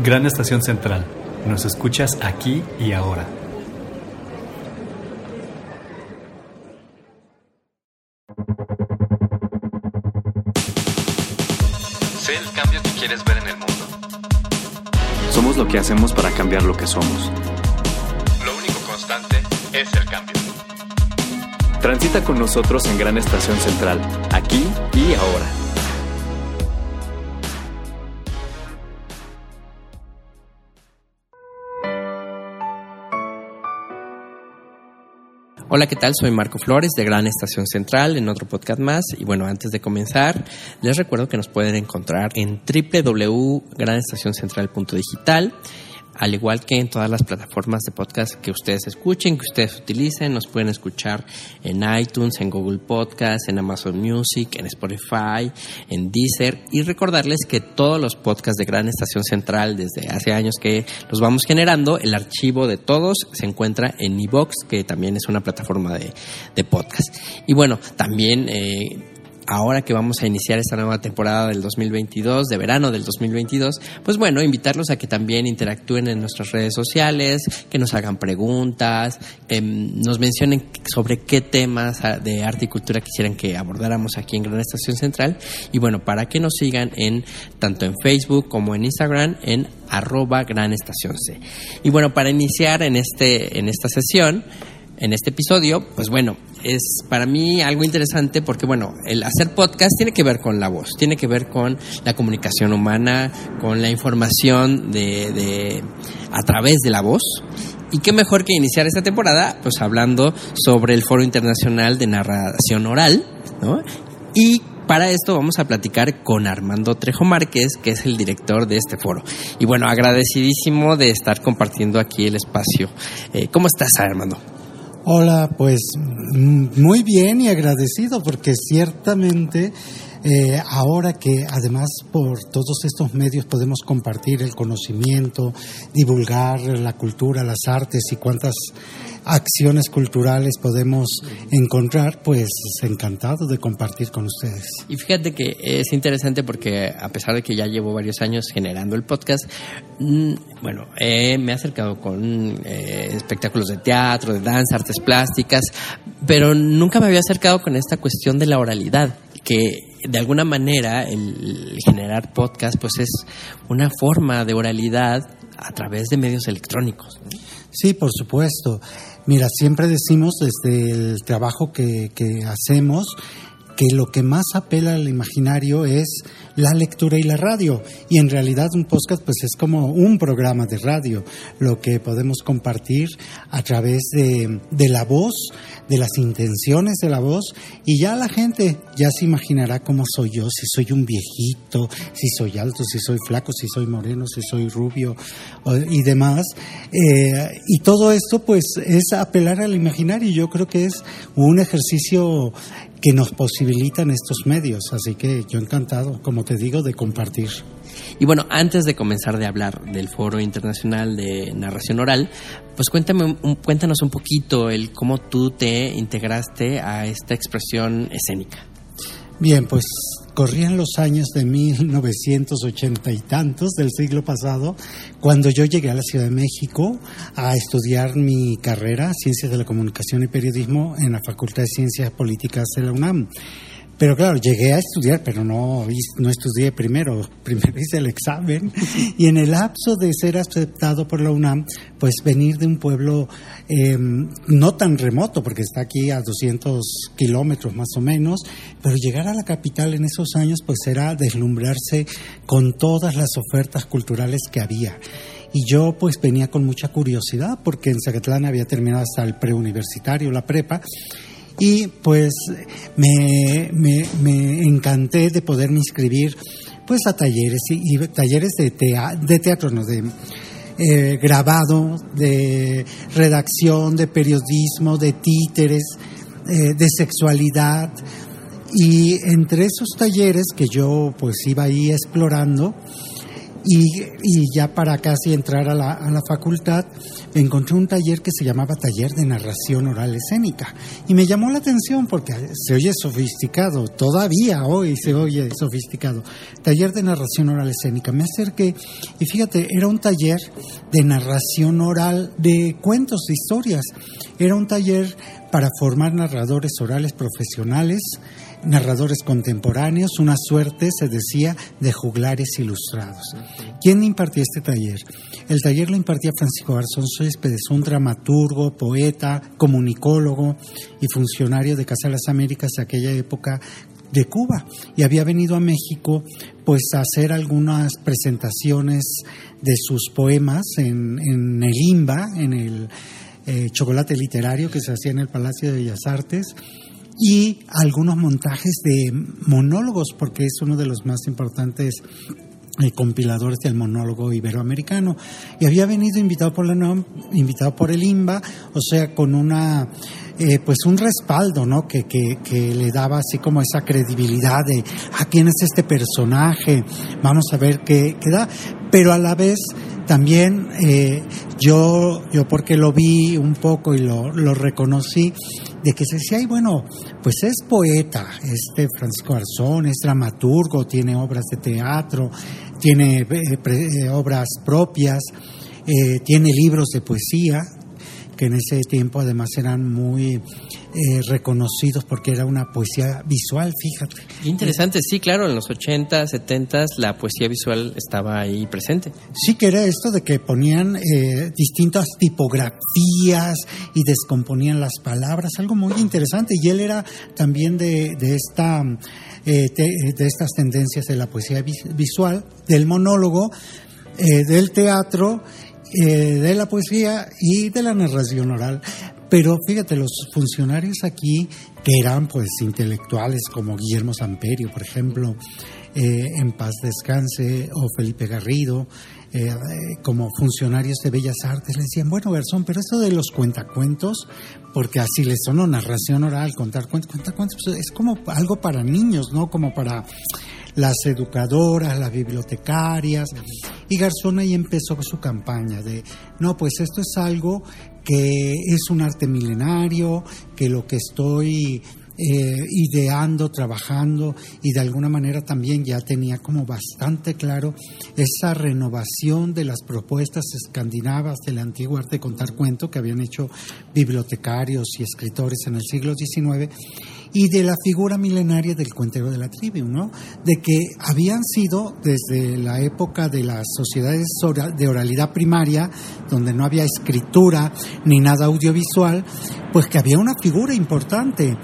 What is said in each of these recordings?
Gran Estación Central. Nos escuchas aquí y ahora. Sé el cambio que quieres ver en el mundo. Somos lo que hacemos para cambiar lo que somos. Lo único constante es el cambio. Transita con nosotros en Gran Estación Central, aquí y ahora. Hola, ¿qué tal? Soy Marco Flores de Gran Estación Central en otro podcast más. Y bueno, antes de comenzar, les recuerdo que nos pueden encontrar en www.granestacioncentral.digital al igual que en todas las plataformas de podcast que ustedes escuchen, que ustedes utilicen, nos pueden escuchar en iTunes, en Google Podcast, en Amazon Music, en Spotify, en Deezer y recordarles que todos los podcasts de Gran Estación Central desde hace años que los vamos generando, el archivo de todos se encuentra en iBox, que también es una plataforma de, de podcast. Y bueno, también eh, ahora que vamos a iniciar esta nueva temporada del 2022, de verano del 2022, pues bueno, invitarlos a que también interactúen en nuestras redes sociales, que nos hagan preguntas, que nos mencionen sobre qué temas de arte y cultura quisieran que abordáramos aquí en Gran Estación Central. Y bueno, para que nos sigan en tanto en Facebook como en Instagram en arroba Gran Estación C. Y bueno, para iniciar en, este, en esta sesión, en este episodio, pues bueno, es para mí algo interesante porque, bueno, el hacer podcast tiene que ver con la voz, tiene que ver con la comunicación humana, con la información de, de a través de la voz. Y qué mejor que iniciar esta temporada, pues hablando sobre el Foro Internacional de Narración Oral, ¿no? Y para esto vamos a platicar con Armando Trejo Márquez, que es el director de este foro. Y bueno, agradecidísimo de estar compartiendo aquí el espacio. Eh, ¿Cómo estás, Armando? Hola, pues muy bien y agradecido porque ciertamente eh, ahora que además por todos estos medios podemos compartir el conocimiento, divulgar la cultura, las artes y cuántas acciones culturales podemos encontrar, pues encantado de compartir con ustedes. Y fíjate que es interesante porque a pesar de que ya llevo varios años generando el podcast, mm, bueno, eh, me he acercado con eh, espectáculos de teatro, de danza, artes plásticas, pero nunca me había acercado con esta cuestión de la oralidad, que de alguna manera el generar podcast pues es una forma de oralidad a través de medios electrónicos. Sí, por supuesto. Mira, siempre decimos desde el trabajo que, que hacemos que lo que más apela al imaginario es la lectura y la radio. Y en realidad un podcast pues es como un programa de radio, lo que podemos compartir a través de, de la voz, de las intenciones de la voz, y ya la gente ya se imaginará cómo soy yo, si soy un viejito, si soy alto, si soy flaco, si soy moreno, si soy rubio y demás. Eh, y todo esto pues es apelar al imaginario. Yo creo que es un ejercicio que nos posibilitan estos medios. Así que yo encantado, como te digo, de compartir. Y bueno, antes de comenzar de hablar del Foro Internacional de Narración Oral, pues cuéntame, cuéntanos un poquito el cómo tú te integraste a esta expresión escénica. Bien, pues corrían los años de 1980 y tantos del siglo pasado, cuando yo llegué a la Ciudad de México a estudiar mi carrera, Ciencias de la Comunicación y Periodismo, en la Facultad de Ciencias Políticas de la UNAM. Pero claro, llegué a estudiar, pero no, no estudié primero, primero hice el examen y en el lapso de ser aceptado por la UNAM, pues venir de un pueblo eh, no tan remoto, porque está aquí a 200 kilómetros más o menos, pero llegar a la capital en esos años pues era deslumbrarse con todas las ofertas culturales que había. Y yo pues venía con mucha curiosidad porque en Zacatlán había terminado hasta el preuniversitario, la prepa, y pues me, me, encanté de poderme inscribir pues a talleres y, talleres de, de teatro, no de eh, grabado, de redacción, de periodismo, de títeres, eh, de sexualidad. Y entre esos talleres que yo pues iba ahí explorando, y, y, ya para casi entrar a la, a la facultad, encontré un taller que se llamaba Taller de Narración Oral Escénica. Y me llamó la atención porque se oye sofisticado, todavía hoy se oye sofisticado. Taller de Narración Oral Escénica. Me acerqué y fíjate, era un taller de narración oral de cuentos, de historias. Era un taller para formar narradores orales profesionales narradores contemporáneos, una suerte, se decía, de juglares ilustrados. ¿Quién impartía este taller? El taller lo impartía Francisco Garzón Céspedes, un dramaturgo, poeta, comunicólogo y funcionario de Casa de las Américas de aquella época de Cuba y había venido a México pues a hacer algunas presentaciones de sus poemas en, el IMBA, en el eh, chocolate literario que se hacía en el Palacio de Bellas Artes y algunos montajes de monólogos, porque es uno de los más importantes eh, compiladores del monólogo iberoamericano. Y había venido invitado por la invitado por el IMBA, o sea, con una eh, pues un respaldo, ¿no? Que, que, que, le daba así como esa credibilidad de, ¿a ah, quién es este personaje? Vamos a ver qué, qué da. Pero a la vez también eh, yo, yo porque lo vi un poco y lo, lo reconocí, de que se decía, ay, bueno, pues es poeta, este Francisco Arzón, es dramaturgo, tiene obras de teatro, tiene eh, obras propias, tiene libros de poesía, que en ese tiempo además eran muy eh, reconocidos porque era una poesía visual, fíjate. Interesante, sí, claro, en los 80, 70 la poesía visual estaba ahí presente. Sí, que era esto de que ponían eh, distintas tipografías y descomponían las palabras, algo muy interesante. Y él era también de, de esta... Eh, de estas tendencias de la poesía visual, del monólogo, del teatro eh, de la poesía y de la narración oral. Pero fíjate, los funcionarios aquí, que eran pues intelectuales como Guillermo Samperio, por ejemplo, eh, En Paz Descanse, o Felipe Garrido, eh, como funcionarios de Bellas Artes, le decían, bueno, Garzón, pero esto de los cuentacuentos, porque así les sonó narración oral, contar cuentos, cuentacuentos, pues, es como algo para niños, ¿no? Como para las educadoras, las bibliotecarias, y Garzón ahí empezó su campaña de, no, pues esto es algo que es un arte milenario, que lo que estoy eh, ideando, trabajando y de alguna manera también ya tenía como bastante claro esa renovación de las propuestas escandinavas del antiguo arte de contar cuento que habían hecho bibliotecarios y escritores en el siglo XIX y de la figura milenaria del cuentero de la tribu, ¿no? De que habían sido desde la época de las sociedades de oralidad primaria, donde no había escritura ni nada audiovisual, pues que había una figura importante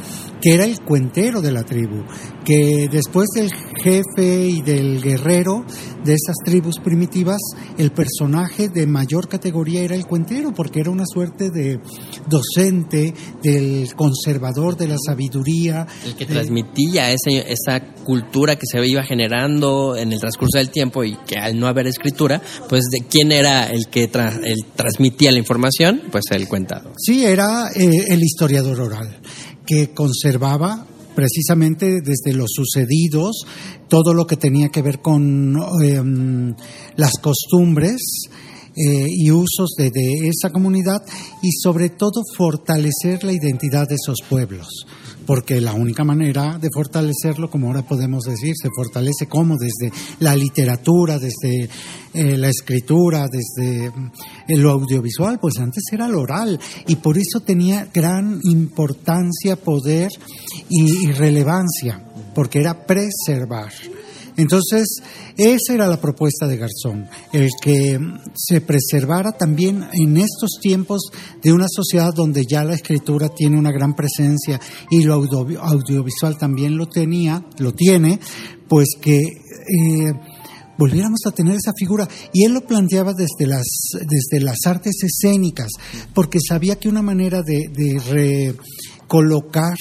que era el cuentero de la tribu, que después del jefe y del guerrero de esas tribus primitivas, el personaje de mayor categoría era el cuentero, porque era una suerte de docente, del conservador de la sabiduría. El que transmitía esa, esa cultura que se iba generando en el transcurso del tiempo y que al no haber escritura, pues de quién era el que el transmitía la información, pues el cuentado. Sí, era eh, el historiador oral que conservaba precisamente desde los sucedidos todo lo que tenía que ver con em, las costumbres eh, y usos de, de, esa comunidad y sobre todo fortalecer la identidad de esos pueblos porque la única manera de fortalecerlo, como ahora podemos decir, se fortalece como desde la literatura, desde eh, la escritura, desde eh, lo audiovisual, pues antes era lo oral y por eso tenía gran importancia, poder y relevancia, porque era preservar. Entonces, esa era la propuesta de Garzón, el que se preservara también en estos tiempos de una sociedad donde ya la escritura tiene una gran presencia y lo audiovisual también lo tenía, lo tiene, pues que eh, volviéramos a tener esa figura. Y él lo planteaba desde las, desde las artes escénicas, porque sabía que una manera de, de recolocar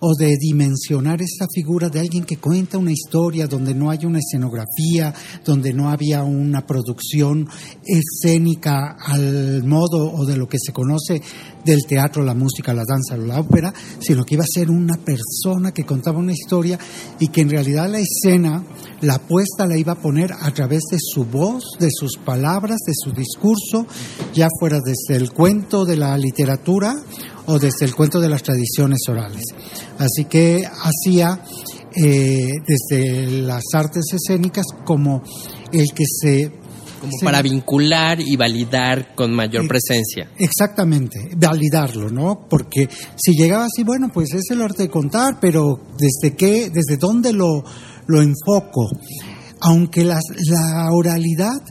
o de dimensionar esta figura de alguien que cuenta una historia donde no hay una escenografía, donde no había una producción escénica al modo o de lo que se conoce del teatro, la música, la danza o la ópera, sino que iba a ser una persona que contaba una historia y que en realidad la escena, la puesta la iba a poner a través de su voz, de sus palabras, de su discurso, ya fuera desde el cuento de la literatura o desde el cuento de las tradiciones orales. Así que hacía eh, desde las artes escénicas como el que se como para vincular y validar con mayor presencia. Exactamente, validarlo, ¿no? Porque si llegaba así, bueno, pues es el arte de contar, pero ¿desde qué, desde dónde lo, lo enfoco? Aunque la, la oralidad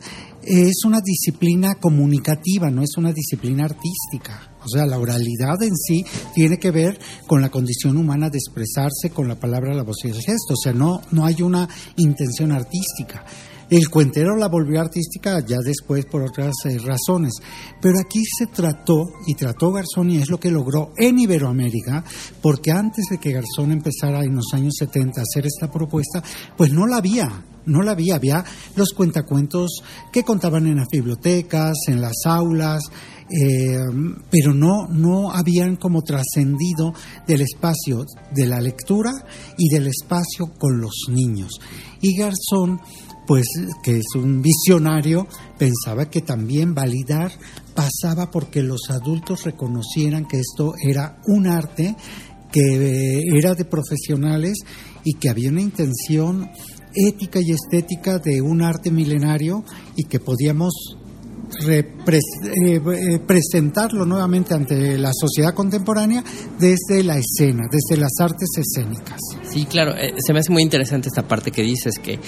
es una disciplina comunicativa, no es una disciplina artística. O sea, la oralidad en sí tiene que ver con la condición humana de expresarse con la palabra, la voz y el gesto. O sea, no, no hay una intención artística. El cuentero la volvió artística ya después por otras eh, razones. Pero aquí se trató, y trató Garzón, y es lo que logró en Iberoamérica, porque antes de que Garzón empezara en los años 70 a hacer esta propuesta, pues no la había no la había, había los cuentacuentos que contaban en las bibliotecas, en las aulas, eh, pero no, no habían como trascendido del espacio de la lectura y del espacio con los niños. Y Garzón pues que es un visionario, pensaba que también validar pasaba porque los adultos reconocieran que esto era un arte que eh, era de profesionales y que había una intención ética y estética de un arte milenario y que podíamos eh, eh, presentarlo nuevamente ante la sociedad contemporánea desde la escena, desde las artes escénicas. Sí, claro, se me hace muy interesante esta parte que dices, que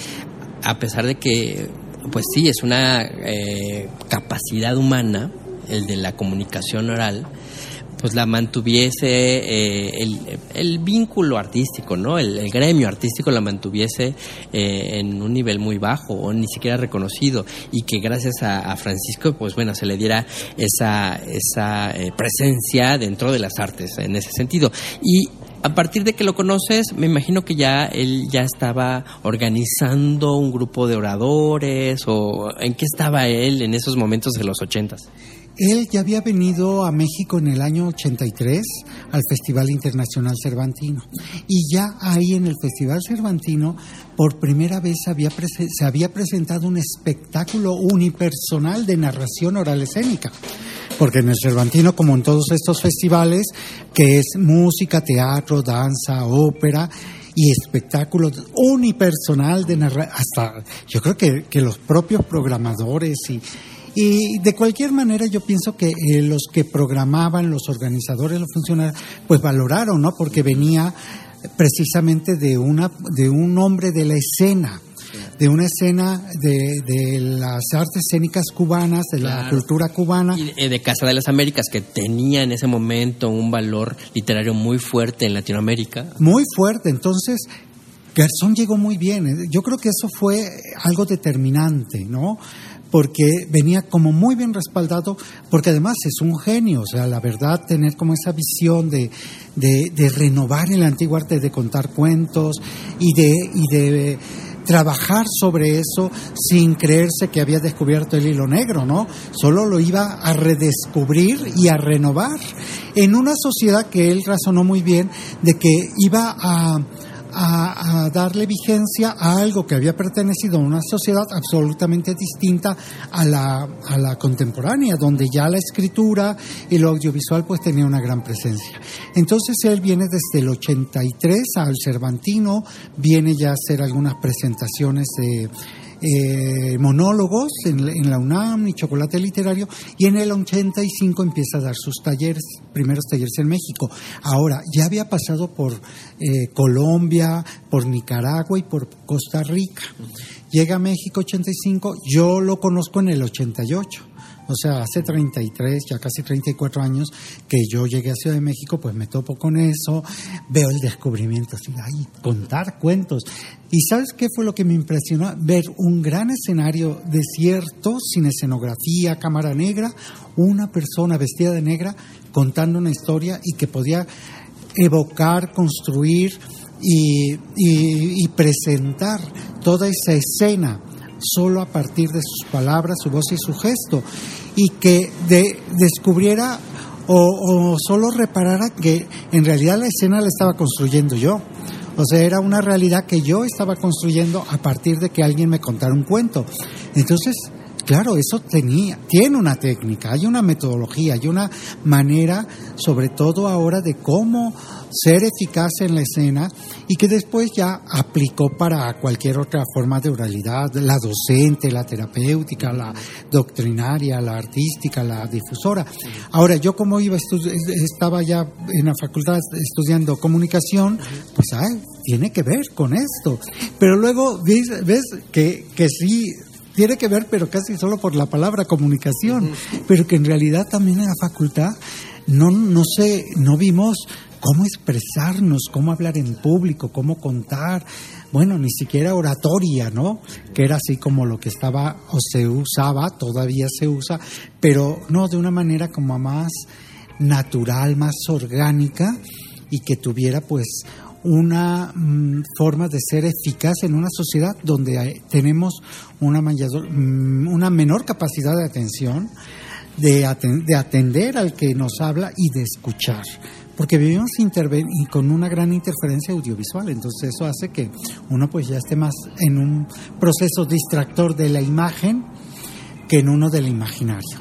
a pesar de que, pues sí, es una eh, capacidad humana, el de la comunicación oral, pues la mantuviese eh, el, vínculo artístico, ¿no? El, gremio artístico la mantuviese eh, en un nivel muy bajo o ni siquiera reconocido y que gracias a, Francisco, pues bueno, se le diera esa, esa presencia dentro de las artes en ese sentido. Y a partir de que lo conoces, me imagino que ya él ya estaba organizando un grupo de oradores o en qué estaba él en esos momentos de los ochentas. Él ya había venido a México en el año 83 al Festival Internacional Cervantino. Y ya ahí en el Festival Cervantino por primera vez había se había presentado un espectáculo unipersonal de narración oral escénica. Porque en el Cervantino, como en todos estos festivales, que es música, teatro, danza, ópera y espectáculos unipersonal de narrar, hasta yo creo que, que los propios programadores y, y de cualquier manera yo pienso que eh, los que programaban, los organizadores, los funcionarios, pues valoraron, ¿no? Porque venía precisamente de una de un hombre de la escena de una escena de, de las artes escénicas cubanas, de la cultura cubana. Y de Casa de las Américas, que tenía en ese momento un valor literario muy fuerte en Latinoamérica. Muy fuerte, entonces Garzón llegó muy bien. Yo creo que eso fue algo determinante, ¿no? Porque venía como muy bien respaldado, porque además es un genio, o sea, la verdad, tener como esa visión de, de, renovar el antiguo arte de contar cuentos y de, y de trabajar sobre eso sin creerse que había descubierto el hilo negro, ¿no? Solo lo iba a redescubrir y a renovar en una sociedad que él razonó muy bien de que iba a a, darle vigencia a algo que había pertenecido a una sociedad absolutamente distinta a la, a la contemporánea, donde ya la escritura y lo audiovisual pues tenía una gran presencia. Entonces él viene desde el 83 al Cervantino, viene ya a hacer algunas presentaciones de eh, monólogos en, la UNAM y Chocolate Literario, y en el 85 empieza a dar sus talleres, primeros talleres en México. Ahora, ya había pasado por eh, Colombia, por Nicaragua y por Costa Rica. Llega a México 85, yo lo conozco en el 88 o sea, hace 33, ya casi 34 años que yo llegué a Ciudad de México, pues me topo con eso, veo el descubrimiento, así, ay, contar cuentos. ¿Y sabes qué fue lo que me impresionó? Ver un gran escenario desierto, sin escenografía, cámara negra, una persona vestida de negra contando una historia y que podía evocar, construir y, y- y presentar toda esa escena solo a partir de sus palabras, su voz y su gesto, y que de- descubriera o, o solo reparara que en realidad la escena la estaba construyendo yo. O sea, era una realidad que yo estaba construyendo a partir de que alguien me contara un cuento. Entonces, claro, eso tenía, tiene una técnica, hay una metodología, hay una manera, sobre todo ahora, de cómo ser eficaz en la escena y que después ya aplicó para cualquier otra forma de oralidad, la docente, la terapéutica, la doctrinaria, la artística, la difusora. Ahora, yo como iba estaba ya en la facultad estudiando comunicación, pues ay, tiene que ver con esto. Pero luego ves, ves que, que sí tiene que ver, pero casi solo por la palabra comunicación, pero que en realidad también en la facultad no, no sé, no vimos cómo expresarnos, cómo hablar en público, cómo contar, bueno, ni siquiera oratoria, ¿no? Que era así como lo que estaba o se usaba, todavía se usa, pero no de una manera como más natural, más orgánica y que tuviera pues una mm, forma de ser eficaz en una sociedad donde tenemos una, mayor- mm, una menor capacidad de atención, de, aten- de atender al que nos habla y de escuchar. Porque vivimos y con una gran interferencia audiovisual, entonces eso hace que uno pues ya esté más en un proceso distractor de la imagen que en uno del imaginario.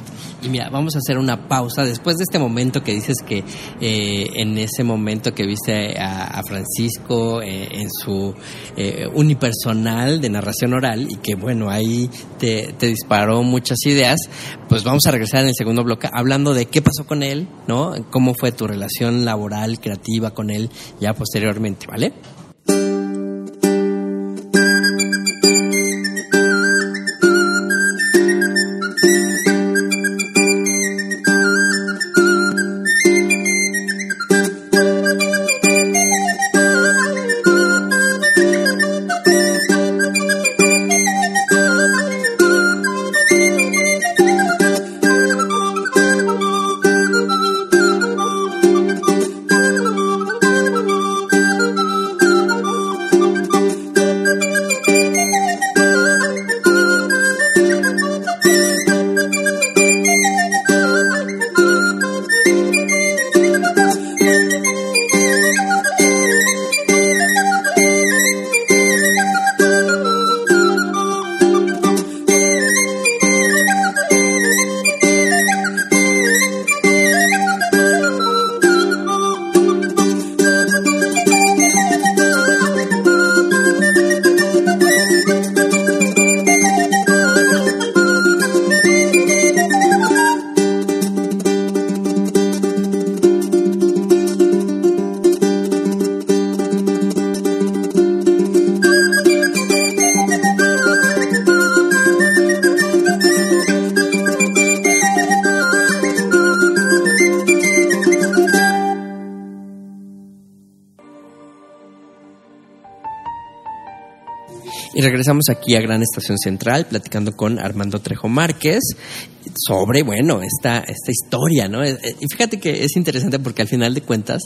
Mira, vamos a hacer una pausa después de este momento que dices que eh, en ese momento que viste a, a Francisco eh, en su eh, unipersonal de narración oral y que bueno, ahí te disparó muchas ideas, pues vamos a regresar en el segundo bloque hablando de qué pasó con él, ¿no? Cómo fue tu relación laboral, creativa con él ya posteriormente, ¿vale? Regresamos aquí a Gran Estación Central platicando con Armando Trejo Márquez sobre, bueno, esta, esta historia, ¿no? Eh, eh, Y fíjate que es interesante porque al final de cuentas,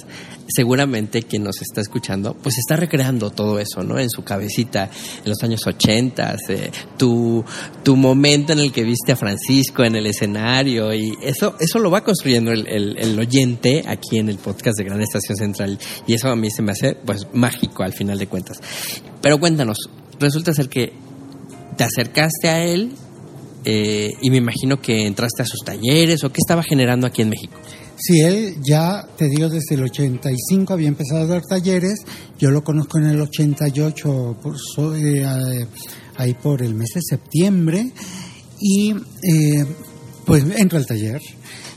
seguramente quien nos está escuchando, pues está recreando todo eso, ¿no? En su cabecita, en los años 80, eh, tu, tu momento en el que viste a Francisco en el escenario y eso, eso lo va construyendo el, el, el oyente aquí en el podcast de Gran Estación Central y eso a mí se me hace, pues, mágico al final de cuentas. Pero cuéntanos, resulta ser que te acercaste a él eh, y me imagino que entraste a sus talleres o qué estaba generando aquí en México. Sí, él ya, te digo, desde el 85 había empezado a dar talleres, yo lo conozco en el 88, por, so- eh, eh, ahí por el mes de septiembre, y eh, pues entro al taller.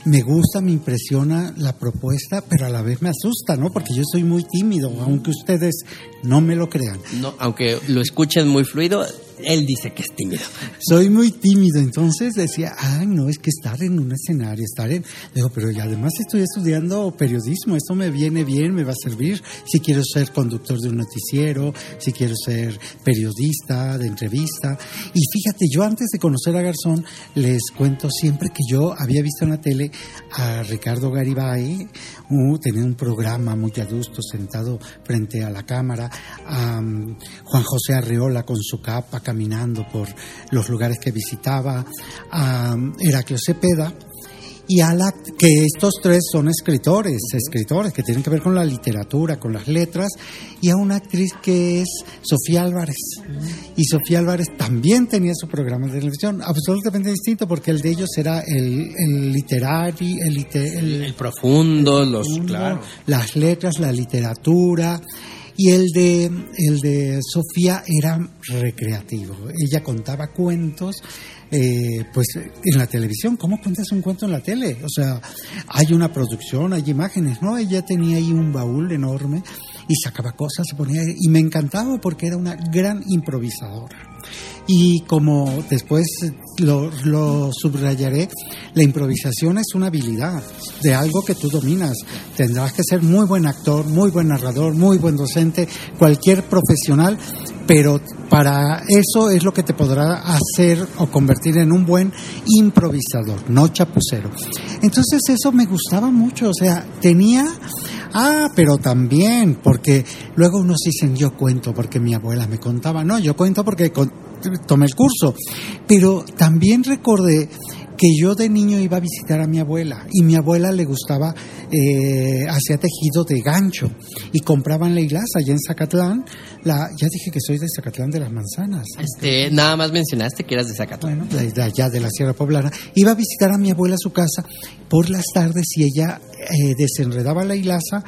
Me gusta, me impresiona la propuesta, pero a la vez me asusta, ¿no? Porque yo soy muy tímido, aunque ustedes no me lo crean. No, aunque lo escuchen muy fluido, Él dice que es tímido. Soy muy tímido, entonces decía, ay, no, es que estar en un escenario, estar en... Digo, pero además estoy estudiando periodismo, esto me viene bien, me va a servir si quiero ser conductor de un noticiero, si quiero ser periodista de entrevista. Y fíjate, yo antes de conocer a Garzón, les cuento siempre que yo había visto en la tele a Ricardo Garibay, uh, tenía un programa muy adusto sentado frente a la cámara, a um, Juan José Arreola con su capa caminando por los lugares que visitaba, a Heraclio Cepeda, y a la, que estos tres son escritores, escritores que tienen que ver con la literatura, con las letras, y a una actriz que es Sofía Álvarez. Y Sofía Álvarez también tenía su programa de televisión, absolutamente distinto, porque el de ellos era el, el literario, el, el, el, profundo, los, claro. las letras, la literatura y el de el de Sofía era recreativo. Ella contaba cuentos eh, pues en la televisión, ¿cómo cuentas un cuento en la tele? O sea, hay una producción, hay imágenes, ¿no? Ella tenía ahí un baúl enorme y sacaba cosas, se ponía y me encantaba porque era una gran improvisadora. Y como después lo, lo, subrayaré, la improvisación es una habilidad de algo que tú dominas. Tendrás que ser muy buen actor, muy buen narrador, muy buen docente, cualquier profesional, pero para eso es lo que te podrá hacer o convertir en un buen improvisador, no chapucero. Entonces eso me gustaba mucho, o sea, tenía Ah, pero también, porque luego unos dicen yo cuento porque mi abuela me contaba. No, yo cuento porque tomé el curso. Pero también recordé que yo de niño iba a visitar a mi abuela y mi abuela le gustaba, eh, hacía tejido de gancho y compraban la hilaza allá en Zacatlán. La, ya dije que soy de Zacatlán de las Manzanas. Este, nada más mencionaste que eras de Zacatlán. Bueno, de, allá de la Sierra Poblana. Iba a visitar a mi abuela a su casa por las tardes y ella eh, desenredaba la hilaza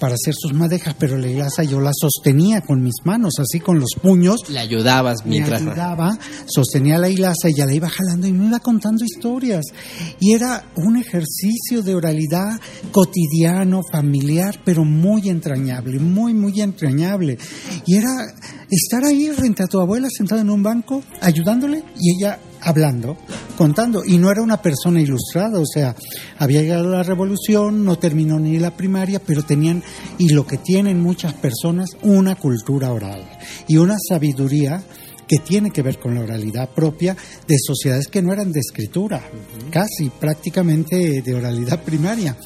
para hacer sus madejas, pero la hilaza yo la sostenía con mis manos, así con los puños. Le ayudabas mientras. Me ayudaba, sostenía la hilaza y ya la iba jalando y me iba contando historias. Y era un ejercicio de oralidad cotidiano, familiar, pero muy entrañable, muy, muy entrañable. Y era estar ahí frente a tu abuela sentada en un banco, ayudándole y ella hablando, contando. Y no era una persona ilustrada, o sea, había llegado la revolución, no terminó ni la primaria, pero tenían, y lo que tienen muchas personas, una cultura oral y una sabiduría que tiene que ver con la oralidad propia de sociedades que no eran de escritura, casi prácticamente de oralidad primaria,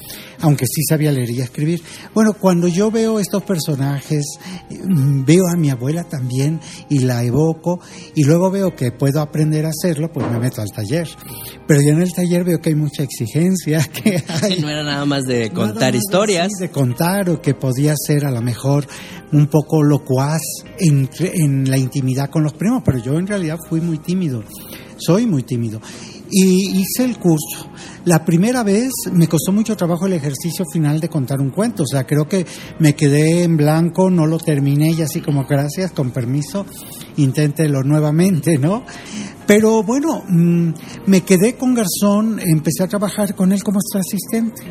aunque sí sabía leer y escribir. Bueno, cuando yo veo estos personajes, mm, veo a mi abuela también y la evoco y luego veo que puedo aprender a hacerlo, pues me meto al taller. Pero yo en el taller veo que hay mucha exigencia, que no era nada más de contar historias. de contar o que podía ser a lo mejor un poco locuaz en, en la intimidad con los primos, pero yo en realidad fui muy tímido, soy muy tímido. Y hice el curso. La primera vez me costó mucho trabajo el ejercicio final de contar un cuento, o sea, creo que me quedé en blanco, no lo terminé y así como gracias, con permiso, inténtelo nuevamente, ¿no? Pero bueno, mm, me quedé con Garzón, empecé a trabajar con él como su asistente,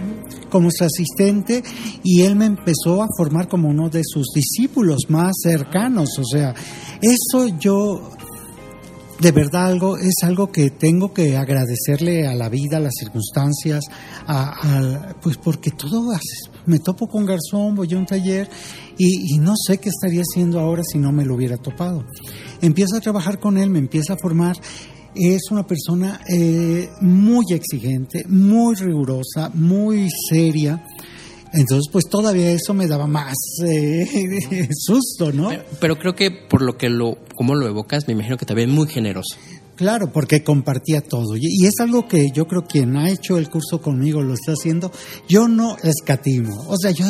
como su asistente, y él me empezó a formar como uno de sus discípulos más cercanos. O sea, eso yo de verdad algo es algo que tengo que agradecerle a la vida, a las circunstancias, a, pues porque todo me topo con Garzón, voy a un taller y, y, no sé qué estaría haciendo ahora si no me lo hubiera topado. Empiezo a trabajar con él, me empieza a formar. Es una persona eh, muy exigente, muy rigurosa, muy seria. Entonces, pues todavía eso me daba más eh, susto, ¿no? Pero, pero, creo que por lo que lo, como lo evocas, me imagino que también muy generoso. Claro, porque compartía todo. Y es algo que yo creo que quien ha hecho el curso conmigo lo está haciendo. Yo no escatimo. O sea, yo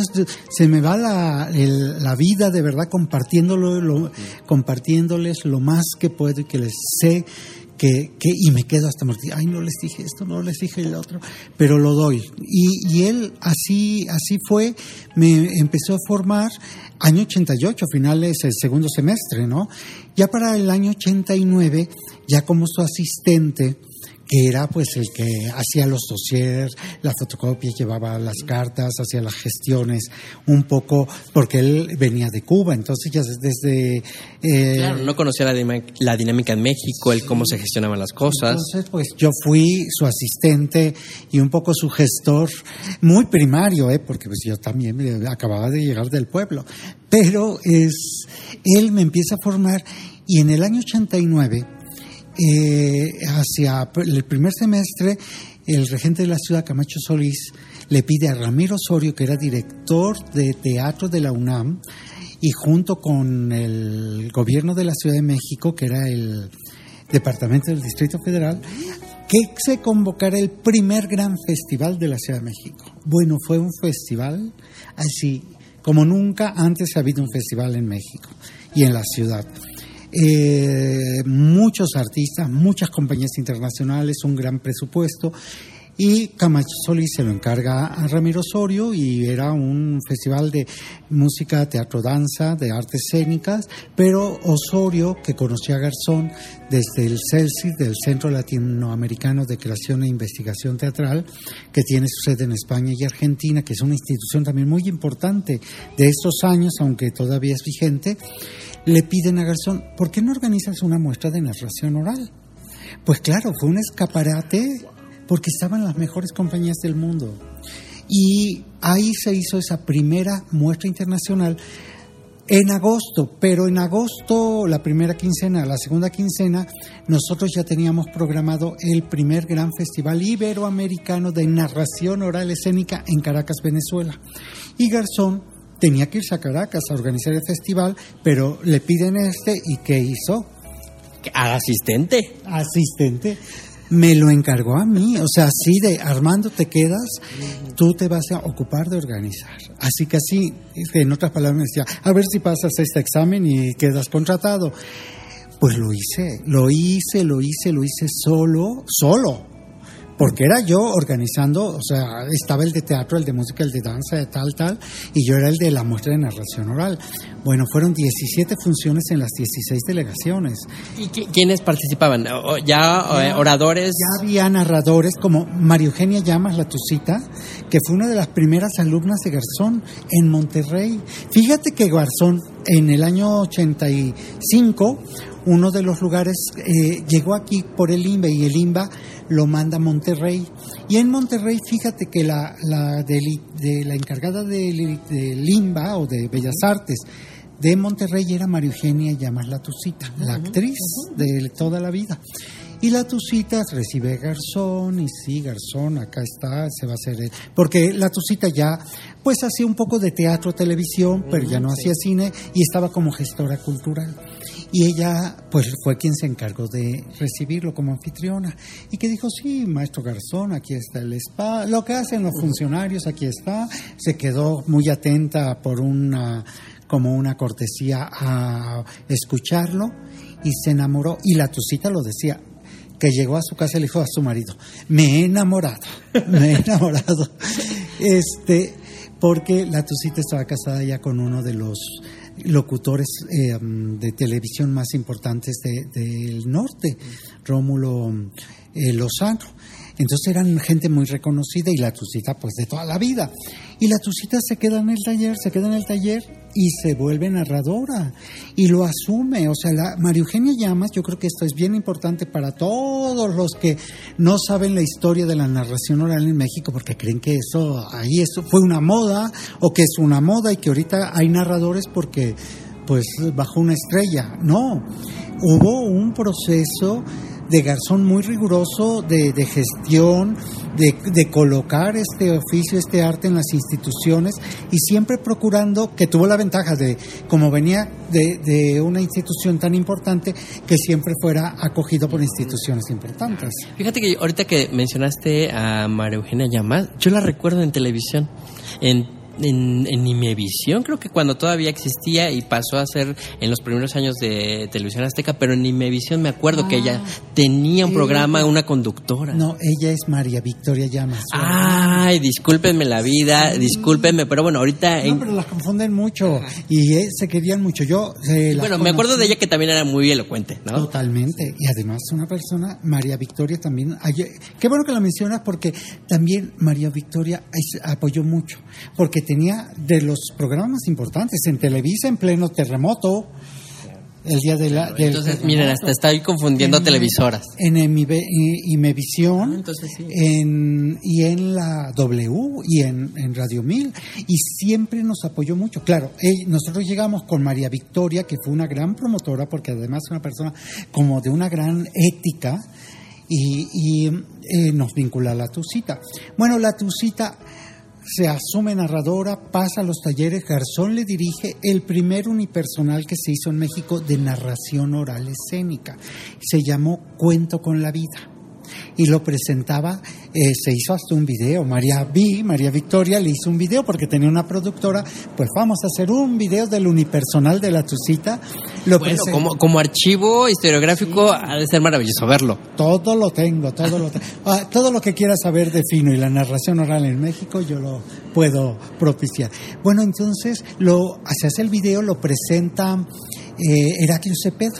se me va la, el, la vida de verdad compartiéndolo, lo, compartiéndoles lo más que puedo y que les sé que, que, y me quedo hasta mordido, ay no les dije esto, no les dije el otro, pero lo doy. Y, y él así, así fue, me empezó a formar año 88, finales el segundo semestre, ¿no? Ya para el año 89, ya como su asistente, que era pues el que hacía los dossiers, la fotocopia, llevaba las cartas, hacía las gestiones, un poco, porque él venía de Cuba, entonces ya desde... Eh, claro, no conocía la, la, dinámica en México, el cómo se gestionaban las cosas. Entonces, pues yo fui su asistente y un poco su gestor, muy primario, ¿eh? porque pues yo también acababa de llegar del pueblo, pero es, él me empieza a formar y en el año 89 eh, hacia el primer semestre, el regente de la ciudad, Camacho Solís, le pide a Ramiro Osorio, que era director de teatro de la UNAM, y junto con el gobierno de la Ciudad de México, que era el departamento del Distrito Federal, que se convocara el primer gran festival de la Ciudad de México. Bueno, fue un festival así como nunca antes ha habido un festival en México y en la ciudad eh, muchos artistas, muchas compañías internacionales, un gran presupuesto. Y Camacho Solís se lo encarga a Ramiro Osorio y era un festival de música, teatro, danza, de artes escénicas, pero Osorio, que conocía a Garzón desde el CELSIS, del Centro Latinoamericano de Creación e Investigación Teatral, que tiene su sede en España y Argentina, que es una institución también muy importante de estos años, aunque todavía es vigente, le piden a Garzón, ¿por qué no organizas una muestra de narración oral? Pues claro, fue un escaparate porque estaban las mejores compañías del mundo. Y ahí se hizo esa primera muestra internacional en agosto, pero en agosto, la primera quincena, la segunda quincena, nosotros ya teníamos programado el primer gran festival iberoamericano de narración oral escénica en Caracas, Venezuela. Y Garzón tenía que irse a Caracas a organizar el festival, pero le piden este y ¿qué hizo? Asistente. Asistente. Me lo encargó a mí, o sea, así de Armando te quedas, tú te vas a ocupar de organizar. Así que así, en otras palabras me decía, a ver si pasas este examen y quedas contratado. Pues lo hice, lo hice, lo hice, lo hice solo, solo, porque era yo organizando, o sea, estaba el de teatro, el de música, el de danza, de tal, tal, y yo era el de la muestra de narración oral. Bueno, fueron 17 funciones en las 16 delegaciones. ¿Y quiénes participaban? ¿Ya, eh, oradores? Ya había narradores como María Eugenia Llamas, la Tucita, que fue una de las primeras alumnas de Garzón en Monterrey. Fíjate que Garzón en el año 85 uno de los lugares eh, llegó aquí por el INBA y el INBA lo manda a Monterrey. Y en Monterrey, fíjate que la, la de, la encargada de INBA o de Bellas Artes de Monterrey era María Eugenia Llamas La Tucita, la actriz de toda la vida. Y la Tucita recibe Garzón, y sí, Garzón, acá está, se va a hacer. Porque la Tucita ya, pues hacía un poco de teatro, televisión, pero ya no hacía cine y estaba como gestora cultural. Y ella, pues fue quien se encargó de recibirlo como anfitriona. Y que dijo, sí, maestro Garzón, aquí está el spa. Lo que hacen los funcionarios, aquí está. Se quedó muy atenta por una, como una cortesía a escucharlo y se enamoró. Y la Tucita lo decía, que llegó a su casa y le dijo a su marido, me he enamorado, me he enamorado. Este, porque la Tucita estaba casada ya con uno de los locutores eh, de televisión más importantes del norte, Rómulo eh, Lozano. Entonces eran gente muy reconocida y la Tucita pues de toda la vida. Y la Tucita se queda en el taller, se queda en el taller y se vuelve narradora y lo asume. O sea, la María Eugenia Llamas, yo creo que esto es bien importante para todos los que no saben la historia de la narración oral en México porque creen que eso ahí eso fue una moda o que es una moda y que ahorita hay narradores porque pues bajo una estrella. No, hubo un proceso de Garzón muy riguroso de, gestión, de, colocar este oficio, este arte en las instituciones y siempre procurando, que tuvo la ventaja de, como venía de, una institución tan importante, que siempre fuera acogido por instituciones importantes. Fíjate que ahorita que mencionaste a María Eugenia Llamas, yo la recuerdo en televisión, en en, en Imevisión, creo que cuando todavía existía y pasó a ser en los primeros años de Televisión Azteca, pero en Imevisión me acuerdo que ella ah. tenía un programa, una conductora. No, ella es María Victoria Llamas. Ay, discúlpenme la vida, discúlpenme, pero bueno, ahorita... No, en- pero las confunden mucho y eh, se querían mucho. Yo eh, Bueno, me acuerdo de ella que también era muy elocuente, ¿no? Totalmente. Y además una persona, María Victoria también. ay- Qué bueno que la mencionas porque también María Victoria apoyó mucho. Porque tenía de los programas más importantes en Televisa en pleno terremoto. El día de la, del Entonces, terremoto. miren, hasta estoy confundiendo En- televisoras. En Imevisión, Ah, entonces sí. en, y en la W y en, en Radio 1000. Y siempre nos apoyó mucho. Claro, nosotros llegamos con María Victoria, que fue una gran promotora, porque además es una persona como de una gran ética. Y, y, eh, nos vincula a la Tucita. Bueno, la Tucita se asume narradora, pasa a los talleres, Garzón le dirige el primer unipersonal que se hizo en México de narración oral escénica. Se llamó Cuento con la vida. Y lo presentaba, eh, se hizo hasta un video. María V, María Victoria, le hizo un video porque tenía una productora. Pues vamos a hacer un video del unipersonal de la Tucita. Lo Bueno, como, como archivo historiográfico ha de ser maravilloso verlo. Todo lo tengo, todo lo tengo. Ah, todo lo que quieras saber de Fino y la narración oral en México, yo lo puedo propiciar. Bueno, entonces lo, se hace el video, lo presenta eh, Heraclio Cepeda.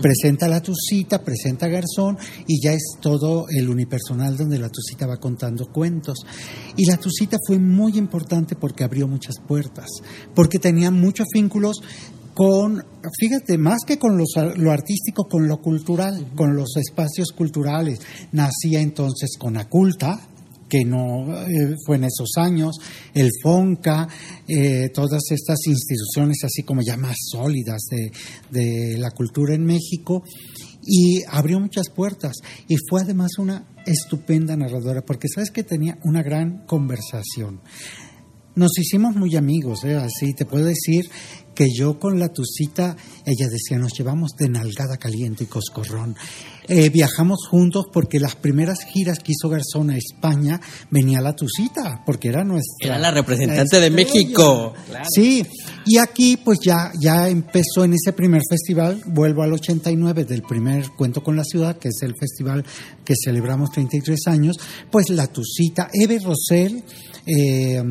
Presenta la Tucita, presenta Garzón y ya es todo el unipersonal donde la Tucita va contando cuentos. Y la Tucita fue muy importante porque abrió muchas puertas, porque tenía muchos vínculos con, fíjate, más que con los, lo artístico, con lo cultural, con los espacios culturales. Nacía entonces con Aculta, que no eh, fue en esos años, el FONCA, eh, todas estas instituciones así como ya más sólidas de, de la cultura en México, y abrió muchas puertas. Y fue además una estupenda narradora, porque sabes que tenía una gran conversación. Nos hicimos muy amigos, ¿eh? así te puedo decir que yo con la Tucita, ella decía, nos llevamos de nalgada caliente y coscorrón. Eh, viajamos juntos porque las primeras giras que hizo Garzón a España venía la Tucita, porque era nuestra. Era la representante de. México. Sí, y aquí pues ya, ya empezó en ese primer festival, vuelvo al 89 del primer Cuento con la Ciudad, que es el festival que celebramos 33 años, pues la Tucita, Eve Rosell, eh,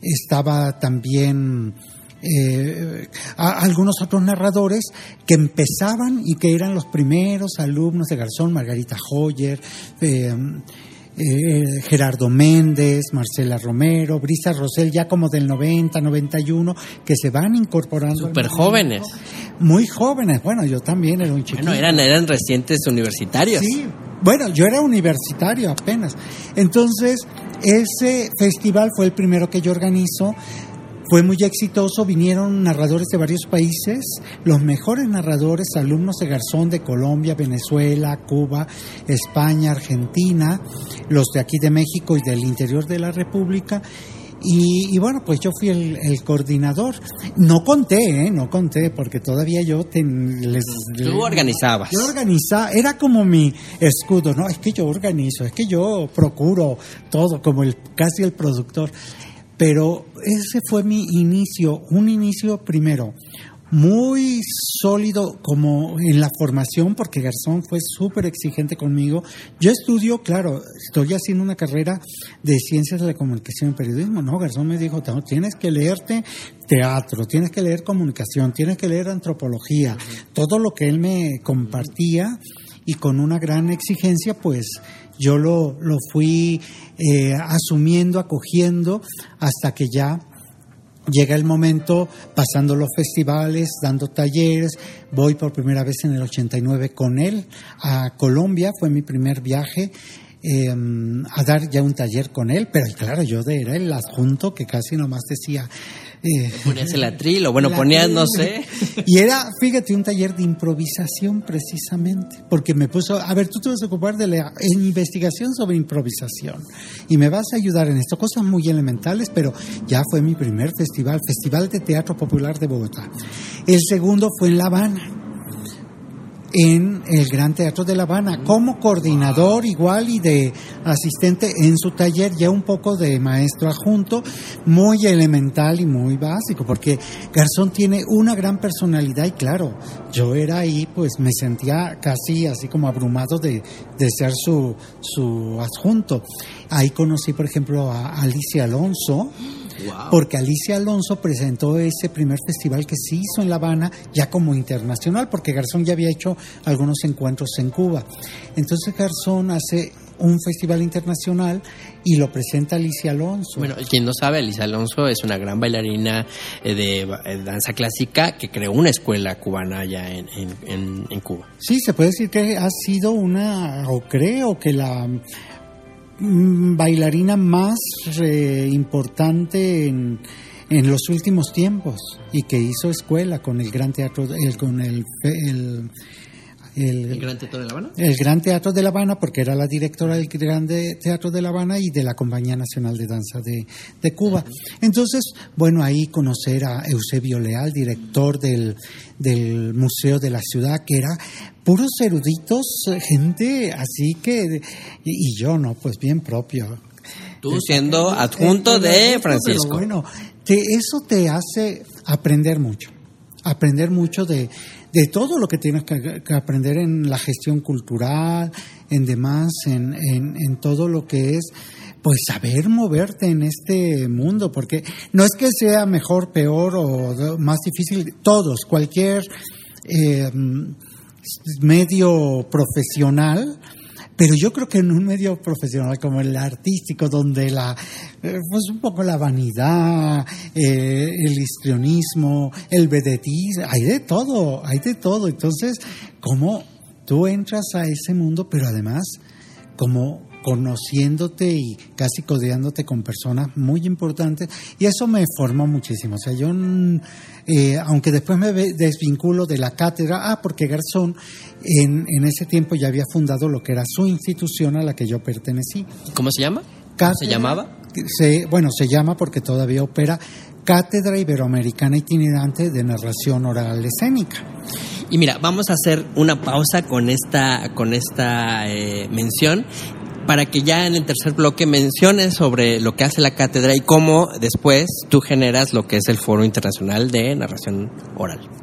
estaba también... eh, a- algunos otros narradores que empezaban y que eran los primeros alumnos de Garzón, Margarita Hoyer, eh, eh, Gerardo Méndez, Marcela Romero, Brisa Rosell, ya como del 90, 91, que se van incorporando. Súper jóvenes. Muy jóvenes, bueno, yo también era un chiquito. Bueno, eran, eran recientes universitarios. Sí, bueno, yo era universitario apenas. Entonces, ese festival fue el primero que yo organizo. Fue muy exitoso, vinieron narradores de varios países, los mejores narradores, alumnos de Garzón de Colombia, Venezuela, Cuba, España, Argentina, los de aquí de México y del interior de la República. Y, y bueno, pues yo fui el, el coordinador. No conté, ¿eh? No conté, porque todavía yo ten- les... Tú organizabas. Yo organizaba, era como mi escudo, ¿no? Es que yo organizo, es que yo procuro todo, como el casi el productor. Pero ese fue mi inicio, un inicio primero muy sólido como en la formación, porque Garzón fue súper exigente conmigo. Yo estudio, claro, estoy haciendo una carrera de ciencias de la comunicación y periodismo. No, Garzón me dijo, "No, tienes que leerte teatro, tienes que leer comunicación, tienes que leer antropología. Todo lo que él me compartía y con una gran exigencia, pues yo lo, lo fui eh, asumiendo, acogiendo, hasta que ya llega el momento, pasando los festivales, dando talleres, voy por primera vez en el 89 con él a Colombia, fue mi primer viaje. eh, a dar ya un taller con él, pero claro, yo era el adjunto que casi nomás decía, Ponías el atril, o bueno, la ponías, no sé. Y era, fíjate, un taller de improvisación precisamente, porque me puso, a ver, tú te vas a ocupar de la investigación sobre improvisación y me vas a ayudar en esto, cosas muy elementales, pero ya fue mi primer festival, Festival de Teatro Popular de Bogotá. El segundo fue en La Habana. En el Gran Teatro de La Habana, como coordinador igual y de asistente en su taller, ya un poco de maestro adjunto, muy elemental y muy básico, porque Garzón tiene una gran personalidad y claro, yo era ahí, pues me sentía casi así como abrumado de, de ser su, su adjunto. Ahí conocí, por ejemplo, a Alicia Alonso, porque Alicia Alonso presentó ese primer festival que se hizo en La Habana ya como internacional, porque Garzón ya había hecho algunos encuentros en Cuba. Entonces Garzón hace un festival internacional y lo presenta Alicia Alonso. Bueno, quien no sabe, Alicia Alonso es una gran bailarina eh, de eh, danza clásica que creó una escuela cubana allá en, en, en Cuba. Sí, se puede decir que ha sido una, o creo que la bailarina más importante en, en, los últimos tiempos y que hizo escuela con el Gran Teatro, el, con el, el el, el, Gran Teatro de La Habana. El Gran Teatro de La Habana, porque era la directora del Gran Teatro de La Habana y de la Compañía Nacional de Danza de, de Cuba. Entonces, bueno, ahí conocer a Eusebio Leal, director del, del Museo de la Ciudad, que era puros eruditos, gente así que, y, y yo, ¿no? Pues bien propio. Tú siendo adjunto de Francisco. Pero bueno, te, eso te hace aprender mucho, aprender mucho de, de todo lo que tienes que, aprender en la gestión cultural, en demás, en, en, en, todo lo que es, pues saber moverte en este mundo, porque no es que sea mejor, peor o más difícil, todos, cualquier eh, medio profesional, pero yo creo que en un medio profesional como el artístico, donde la, pues un poco la vanidad, eh, el histrionismo, el vedetismo, hay de todo, hay de todo. Entonces, ¿cómo tú entras a ese mundo, pero además, como conociéndote y casi codeándote con personas muy importantes y eso me formó muchísimo. O sea, yo, eh, aunque después me desvinculo de la cátedra, ah, porque Garzón en, en, ese tiempo ya había fundado lo que era su institución a la que yo pertenecí. ¿Cómo se llama? Cátedra, ¿Se llamaba? Se, bueno, se llama porque todavía opera Cátedra Iberoamericana Itinerante de Narración Oral Escénica. Y mira, vamos a hacer una pausa con esta, con esta eh, mención para que ya en el tercer bloque menciones sobre lo que hace la cátedra y cómo después tú generas lo que es el Foro Internacional de Narración Oral.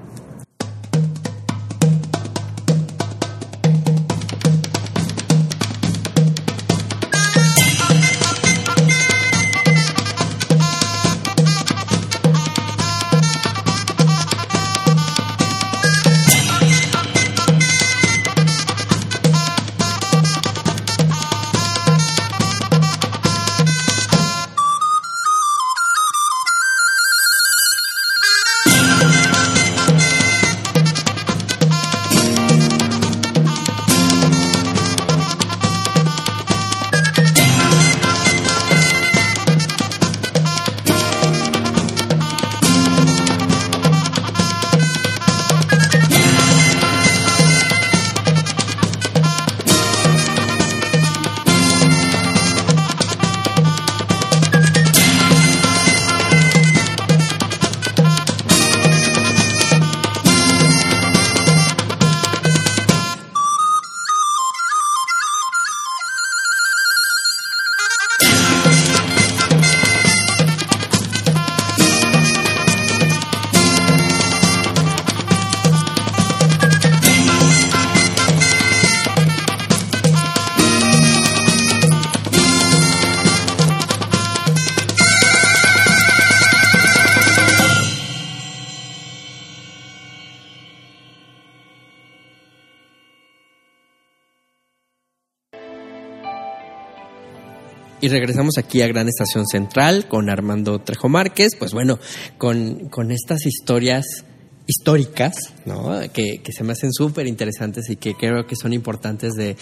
Y regresamos aquí a Gran Estación Central con Armando Trejo Márquez, pues bueno, con, con estas historias históricas, ¿no? Que, que se me hacen súper interesantes y que creo que son importantes de,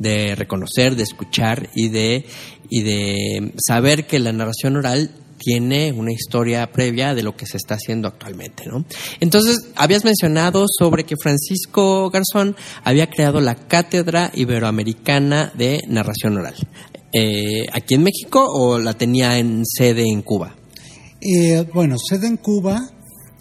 de reconocer, de escuchar y de, y de saber que la narración oral tiene una historia previa de lo que se está haciendo actualmente, ¿no? Entonces, habías mencionado sobre que Francisco Garzón había creado la Cátedra Iberoamericana de Narración Oral. Eh, ¿Aquí en México o la tenía en sede en Cuba? Eh, bueno, sede en Cuba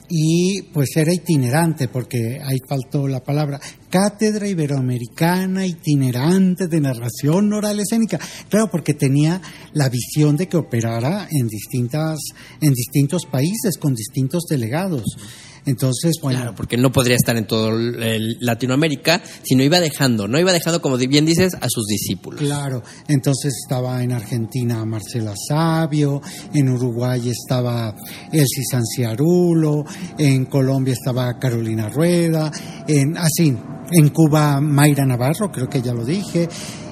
y pues era itinerante, porque ahí faltó la palabra, Cátedra Iberoamericana Itinerante de Narración Oral Escénica. Claro, porque tenía la visión de que operara en, distintas, en distintos países, con distintos delegados. Entonces, bueno. Claro, porque no podría estar en todo el Latinoamérica, sino iba dejando, ¿no? Iba dejando, como bien dices, a sus discípulos. Claro, entonces estaba en Argentina Marcela Sabio, en Uruguay estaba Elsie Sanciarulo, en Colombia estaba Carolina Rueda, en así, en Cuba Mayra Navarro, creo que ya lo dije,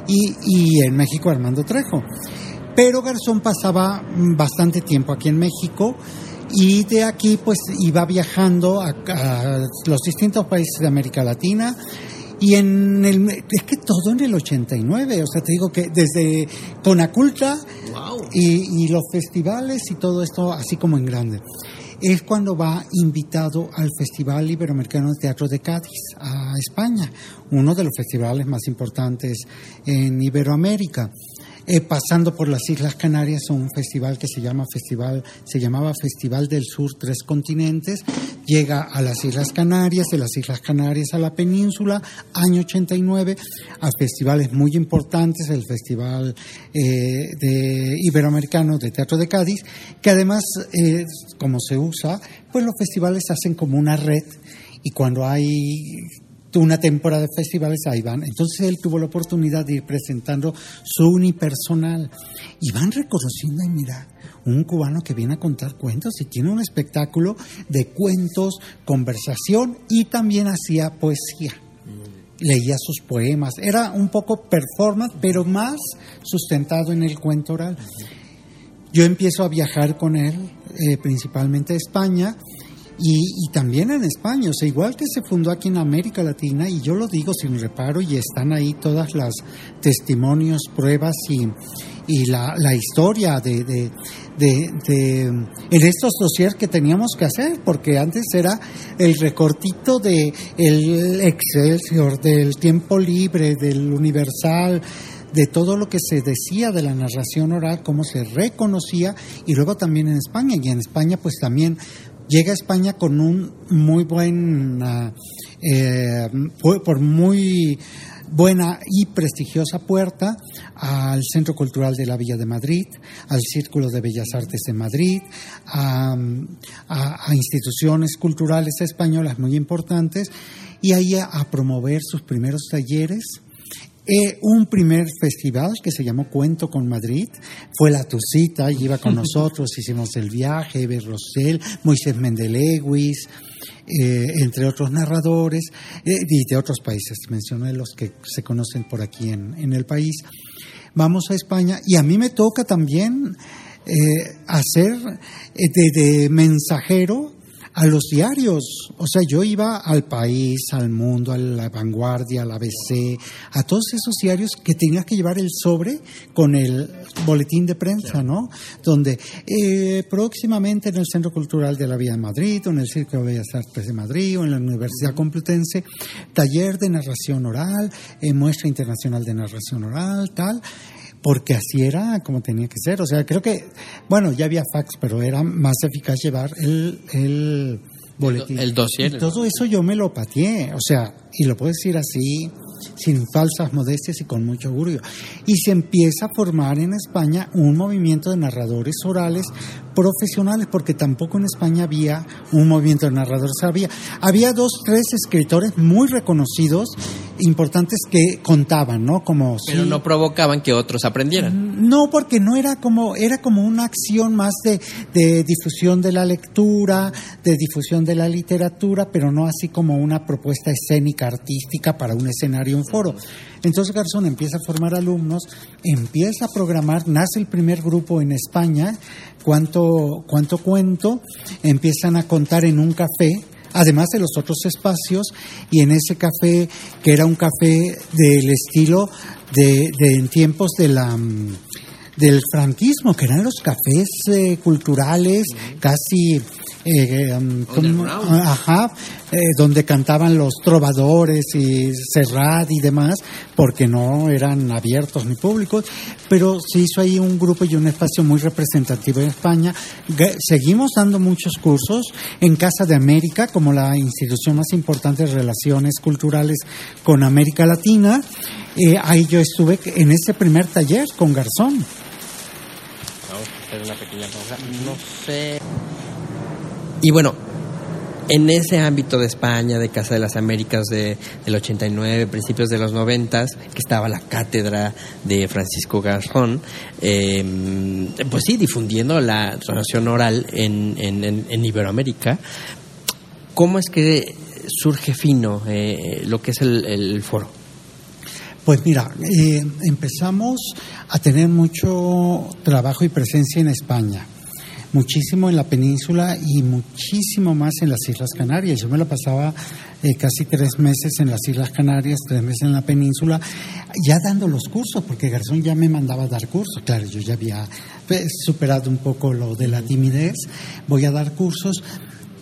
y, y en México Armando Trejo. Pero Garzón pasaba bastante tiempo aquí en México y de aquí pues iba viajando a, los distintos países de América Latina. Y en el es que todo en el 89 o sea te digo que desde Conaculta y, y los festivales y todo esto así como en grande. Es cuando va invitado al Festival Iberoamericano de Teatro de Cádiz, a España, uno de los festivales más importantes en Iberoamérica. Eh, pasando por las Islas Canarias un festival que se llama Festival, se llamaba Festival del Sur Tres Continentes, llega a las Islas Canarias, de las Islas Canarias a la península, año 89, a festivales muy importantes, el Festival eh, de Iberoamericano de Teatro de Cádiz, que además, eh, como se usa, pues los festivales hacen como una red y cuando hay una temporada de festivales, ahí van. Entonces él tuvo la oportunidad de ir presentando su unipersonal y van reconociendo, y mira, un cubano que viene a contar cuentos y tiene un espectáculo de cuentos, conversación y también hacía poesía. Leía sus poemas, era un poco performance, pero más sustentado en el cuento oral. Yo empiezo a viajar con él, eh, principalmente a España, y, también en España, o sea, igual que se fundó aquí en América Latina, y yo lo digo sin reparo, y están ahí todas las testimonios, pruebas y, y la, la, historia de, de, de, en estos dossiers que teníamos que hacer, porque antes era el recortito de el Excelsior, del tiempo libre, del Universal, de todo lo que se decía de la narración oral, cómo se reconocía, y luego también en España, y en España pues también llega a España con un muy buen, ah, eh, por muy buena y prestigiosa puerta al Centro Cultural de la Villa de Madrid, al Círculo de Bellas Artes de Madrid, a, instituciones culturales españolas muy importantes y ahí a promover sus primeros talleres eh, un primer festival que se llamó Cuento con Madrid. Fue la Tucita, y iba con nosotros, hicimos el viaje, Eber Rosell, Moisés Mendelewis, eh, entre otros narradores, eh, y de otros países, mencioné los que se conocen por aquí en, en el país. Vamos a España y a mí me toca también hacer de mensajero a los diarios. O sea, yo iba al país, al mundo, a la vanguardia, al ABC, a todos esos diarios que tenía que llevar el sobre con el boletín de prensa, ¿no? Donde eh, próximamente en el Centro Cultural de la Vía de Madrid, o en el Círculo de Bellas Artes de Madrid, o en la Universidad Complutense, taller de narración oral, eh, muestra internacional de narración oral, tal porque así era como tenía que ser. O sea, creo que, bueno, ya había fax, pero era más eficaz llevar el, el boletín. El dossier. Y todo eso yo me lo pateé, o sea, y lo puedo decir así, sin falsas modestias y con mucho orgullo. Y se empieza a formar en España un movimiento de narradores orales profesionales, porque tampoco en España había un movimiento de narradores. Había, había dos, tres escritores muy reconocidos, importantes que contaban, ¿no? Como Pero no provocaban que otros aprendieran. No, porque no era como, era como una acción más de, de difusión de la lectura, de difusión de la literatura, pero no así como una propuesta escénica, artística para un escenario, un foro. Entonces Garzón empieza a formar alumnos, empieza a programar, nace el primer grupo en España, cuánto, cuánto cuento, empiezan a contar en un café, además de los otros espacios, y en ese café, que era un café del estilo de, de en tiempos de la del franquismo, que eran los cafés eh, culturales, casi eh, um, ¿cómo? ajá, eh, donde cantaban los trovadores y Serrat y demás, porque no eran abiertos ni públicos, pero se hizo ahí un grupo y un espacio muy representativo en España. Seguimos dando muchos cursos en Casa de América, como la institución más importante de relaciones culturales con América Latina. Eh, ahí yo estuve en ese primer taller con Garzón. Vamos a hacer una pequeña pausa. No sé. Y bueno, en ese ámbito de España, de Casa de las Américas de, del 89, principios de los 90, que estaba la cátedra de Francisco Garzón, eh, pues sí, difundiendo la relación oral en, en, en- en Iberoamérica. ¿Cómo es que surge fino eh, lo que es el, el foro? Pues mira, eh, empezamos a tener mucho trabajo y presencia en España, muchísimo en la península y muchísimo más en las Islas Canarias. Yo me la pasaba eh, casi tres meses en las Islas Canarias, tres meses en la península, ya dando los cursos, porque Garzón ya me mandaba a dar cursos. Claro, yo ya había pues, superado un poco lo de la timidez, voy a dar cursos,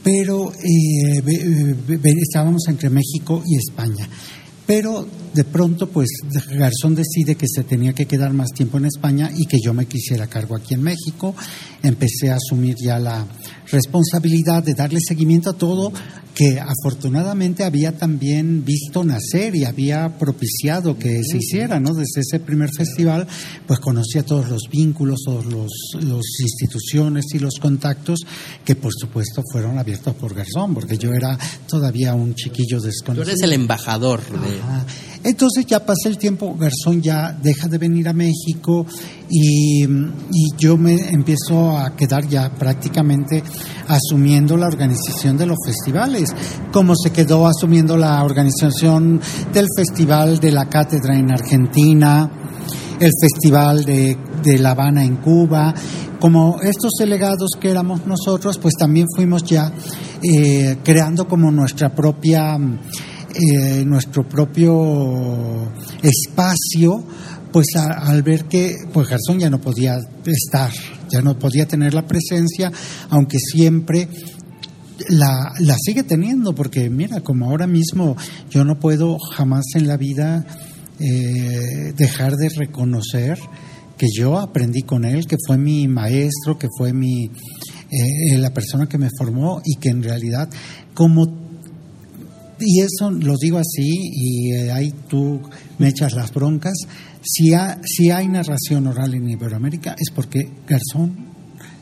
pero eh, estábamos entre México y España. Pero de pronto, pues Garzón decide que se tenía que quedar más tiempo en España y que yo me quisiera cargo aquí en México. Empecé a asumir ya la responsabilidad de darle seguimiento a todo que afortunadamente había también visto nacer y había propiciado que se hiciera, ¿no? Desde ese primer festival, pues conocía todos los vínculos, todas los, los instituciones y los contactos que por supuesto fueron abiertos por Garzón, porque yo era todavía un chiquillo Tú desconocido. eres el embajador de... Ajá. Entonces ya pasa el tiempo, Garzón ya deja de venir a México y, y yo me empiezo a quedar ya prácticamente asumiendo la organización de los festivales, como se quedó asumiendo la organización del Festival de la Cátedra en Argentina, el Festival de, La Habana en Cuba. Como estos delegados que éramos nosotros, pues también fuimos ya eh, creando como nuestra propia, eh, nuestro propio espacio, pues al ver que pues Garzón ya no podía estar, ya no podía tener la presencia, aunque siempre la, la sigue teniendo, porque mira, como ahora mismo yo no puedo jamás en la vida eh, dejar de reconocer que yo aprendí con él, que fue mi maestro, que fue mi eh, la persona que me formó y que en realidad como y eso lo digo así y eh, ahí tú me echas las broncas si, ha- si hay narración oral en Iberoamérica es porque Garzón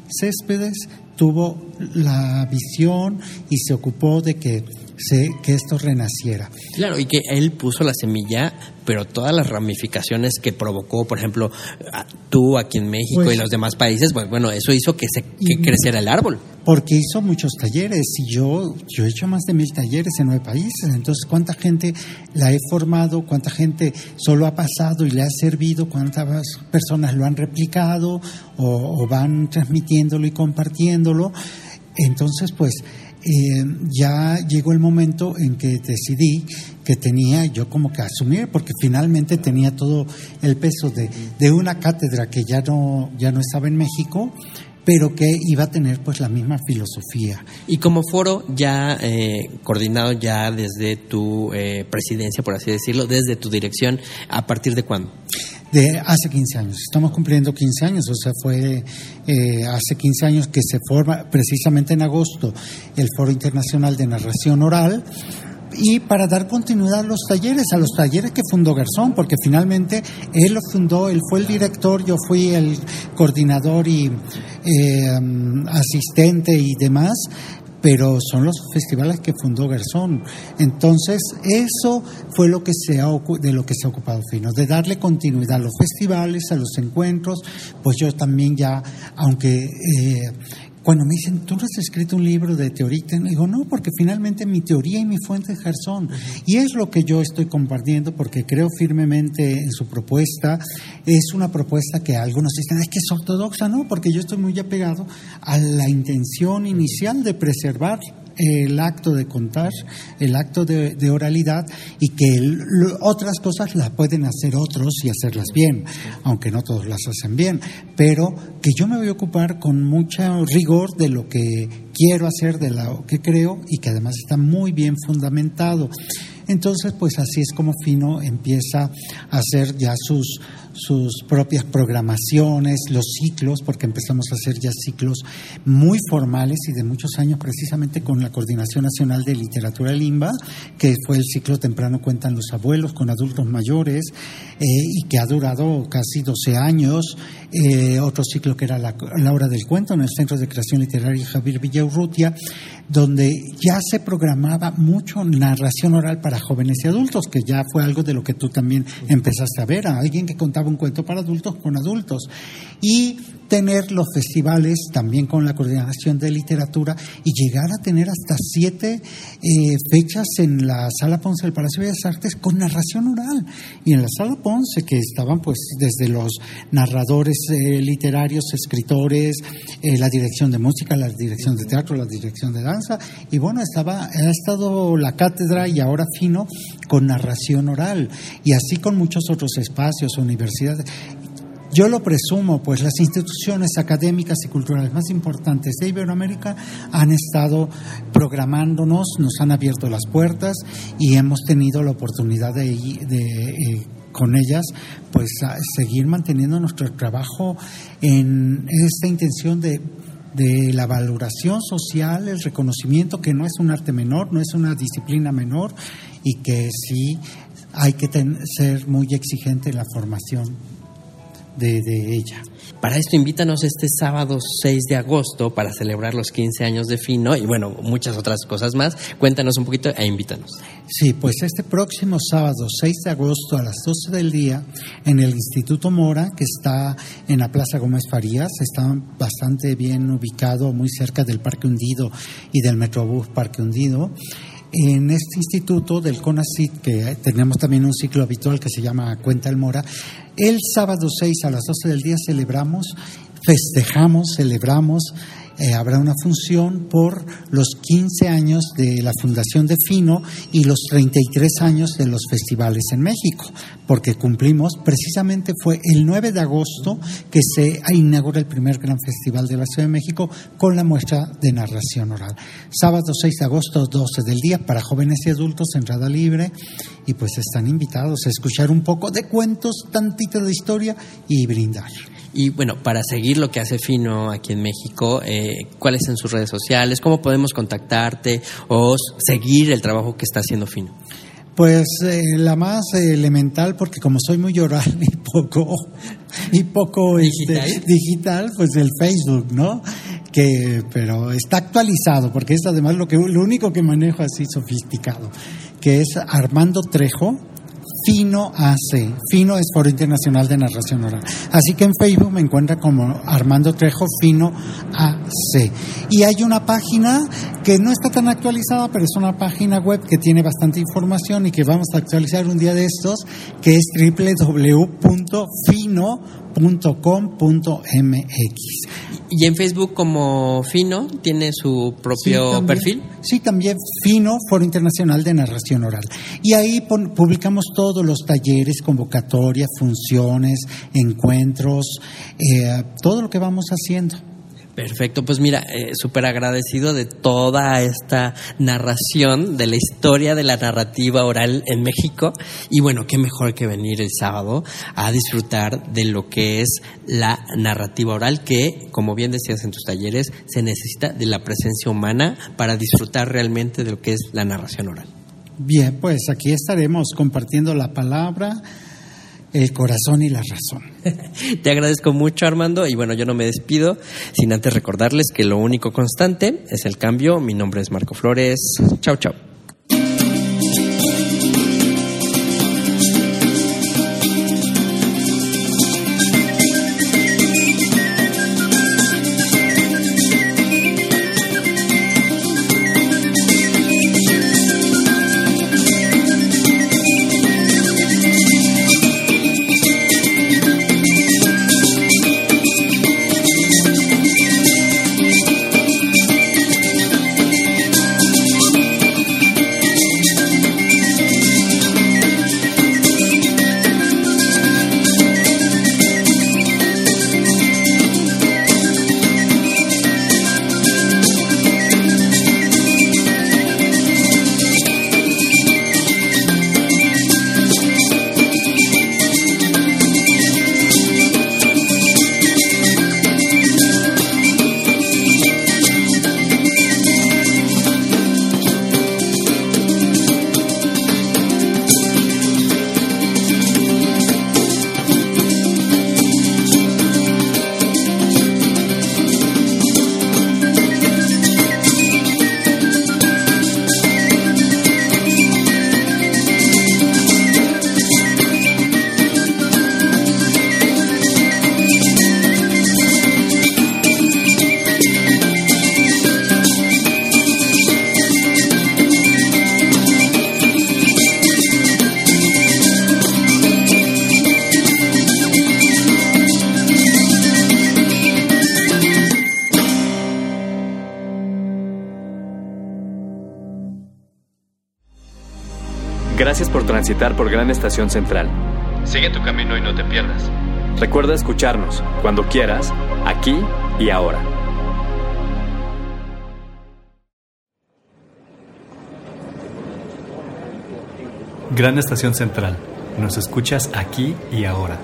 Céspedes tuvo la visión y se ocupó de que, se, que esto renaciera. Claro, y que él puso la semilla, pero todas las ramificaciones que provocó, por ejemplo, a- tú aquí en México Pues- y los demás países, pues bueno, eso hizo que se que creciera el árbol. Porque hizo muchos talleres y yo, yo he hecho más de mil talleres en nueve países. Entonces, ¿cuánta gente la he formado? ¿Cuánta gente solo ha pasado y le ha servido? ¿Cuántas personas lo han replicado o, o van transmitiéndolo y compartiéndolo? Entonces, pues eh, ya llegó el momento en que decidí que tenía yo como que asumir, porque finalmente tenía todo el peso de, de una cátedra que ya no, ya no estaba en México, pero que iba a tener pues la misma filosofía. Y como foro ya eh, coordinado ya desde tu eh, presidencia, por así decirlo, desde tu dirección, ¿a partir de cuándo? De hace 15 años, estamos cumpliendo 15 años, o sea, fue eh, hace 15 años que se forma precisamente en agosto el Foro Internacional de Narración Oral. Y para dar continuidad a los talleres, a los talleres que fundó Garzón, porque finalmente él lo fundó, él fue el director, yo fui el coordinador y eh, asistente y demás, pero son los festivales que fundó Garzón. Entonces, eso fue lo que se ha, de lo que se ha ocupado Fino, de darle continuidad a los festivales, a los encuentros, pues yo también ya, aunque eh, cuando me dicen, tú no has escrito un libro de teoría, y digo, no, porque finalmente mi teoría y mi fuente es Garzón. Y es lo que yo estoy compartiendo porque creo firmemente en su propuesta. Es una propuesta que algunos dicen, es que es ortodoxa, no, porque yo estoy muy apegado a la intención inicial de preservar el acto de contar, el acto de, oralidad y que otras cosas las pueden hacer otros y hacerlas bien, aunque no todos las hacen bien, pero que yo me voy a ocupar con mucho rigor de lo que quiero hacer, de lo que creo y que además está muy bien fundamentado. Entonces, pues así es como Fino empieza a hacer ya sus, sus propias programaciones, los ciclos, porque empezamos a hacer ya ciclos muy formales y de muchos años, precisamente con la Coordinación Nacional de Literatura Limba, que fue el ciclo Temprano Cuentan los Abuelos con adultos mayores eh, y que ha durado casi 12 años. Eh, otro ciclo que era la, la Hora del Cuento en el Centro de Creación Literaria Javier Villaurrutia, donde ya se programaba mucho narración oral para jóvenes y adultos, que ya fue algo de lo que tú también empezaste a ver, a alguien que contaba un cuento para adultos con adultos. Y tener los festivales también con la coordinación de literatura y llegar a tener hasta siete eh, fechas en la Sala Ponce del Palacio de Bellas Artes con narración oral. Y en la Sala Ponce, que estaban pues desde los narradores eh, literarios, escritores, eh, la dirección de música, la dirección de teatro, la dirección de danza, y bueno, estaba, ha estado la cátedra y ahora fino con narración oral, y así con muchos otros espacios, universidades. Yo lo presumo, pues las instituciones académicas y culturales más importantes de Iberoamérica han estado programándonos, nos han abierto las puertas y hemos tenido la oportunidad de, de eh, con ellas, pues seguir manteniendo nuestro trabajo en esta intención de de la valoración social, el reconocimiento que no es un arte menor, no es una disciplina menor y que sí hay que ten, ser muy exigente en la formación de, ella. Para esto invítanos este sábado 6 de agosto para celebrar los 15 años de Fino y bueno, muchas otras cosas más. Cuéntanos un poquito e invítanos. Sí, pues este próximo sábado 6 de agosto a las 12 del día en el Instituto Mora, que está en la Plaza Gómez Farías, está bastante bien ubicado, muy cerca del Parque Hundido y del Metrobús Parque Hundido en este instituto del CONACIT, que tenemos también un ciclo habitual que se llama Cuenta el Mora, el sábado 6 a las 12 del día celebramos, festejamos, celebramos, eh, habrá una función por los 15 años de la Fundación de Fino y los 33 años de los festivales en México, porque cumplimos, precisamente fue el 9 de agosto que se inaugura el primer gran festival de la Ciudad de México con la muestra de narración oral. Sábado 6 de agosto, 12 del día, para jóvenes y adultos, entrada libre, y pues están invitados a escuchar un poco de cuentos, tantito de historia y brindar. Y bueno, para seguir lo que hace Fino aquí en México, eh, ¿cuáles son sus redes sociales? ¿Cómo podemos contactarte o seguir el trabajo que está haciendo Fino? Pues eh, la más eh, elemental, porque como soy muy oral y poco, y poco ¿Digital? Este, digital, pues el Facebook, ¿no? Que, pero está actualizado, porque es además lo, que, lo único que manejo así sofisticado, que es Armando Trejo, Fino AC. Fino es Foro Internacional de Narración Oral. Así que en Facebook me encuentra como Armando Trejo Fino AC. Y hay una página que no está tan actualizada, pero es una página web que tiene bastante información y que vamos a actualizar un día de estos, que es www.fino.com.mx. Y en Facebook como Fino tiene su propio Sí, también. perfil. Sí, también Fino, Foro Internacional de Narración Oral. Y ahí pon- publicamos todos los talleres, convocatorias, funciones, encuentros, eh, todo lo que vamos haciendo. Perfecto, pues mira, eh, súper agradecido de toda esta narración de la historia de la narrativa oral en México. Y bueno, qué mejor que venir el sábado a disfrutar de lo que es la narrativa oral, que, como bien decías en tus talleres, se necesita de la presencia humana para disfrutar realmente de lo que es la narración oral. Bien, pues aquí estaremos compartiendo la palabra, el corazón y la razón. Te agradezco mucho, Armando. Y bueno, yo no me despido sin antes recordarles que lo único constante es el cambio. Mi nombre es Marco Flores. Chao, chao. Transitar por Gran Estación Central. Sigue tu camino y no te pierdas. Recuerda escucharnos cuando quieras, aquí y ahora. Gran Estación Central. Nos escuchas aquí y ahora.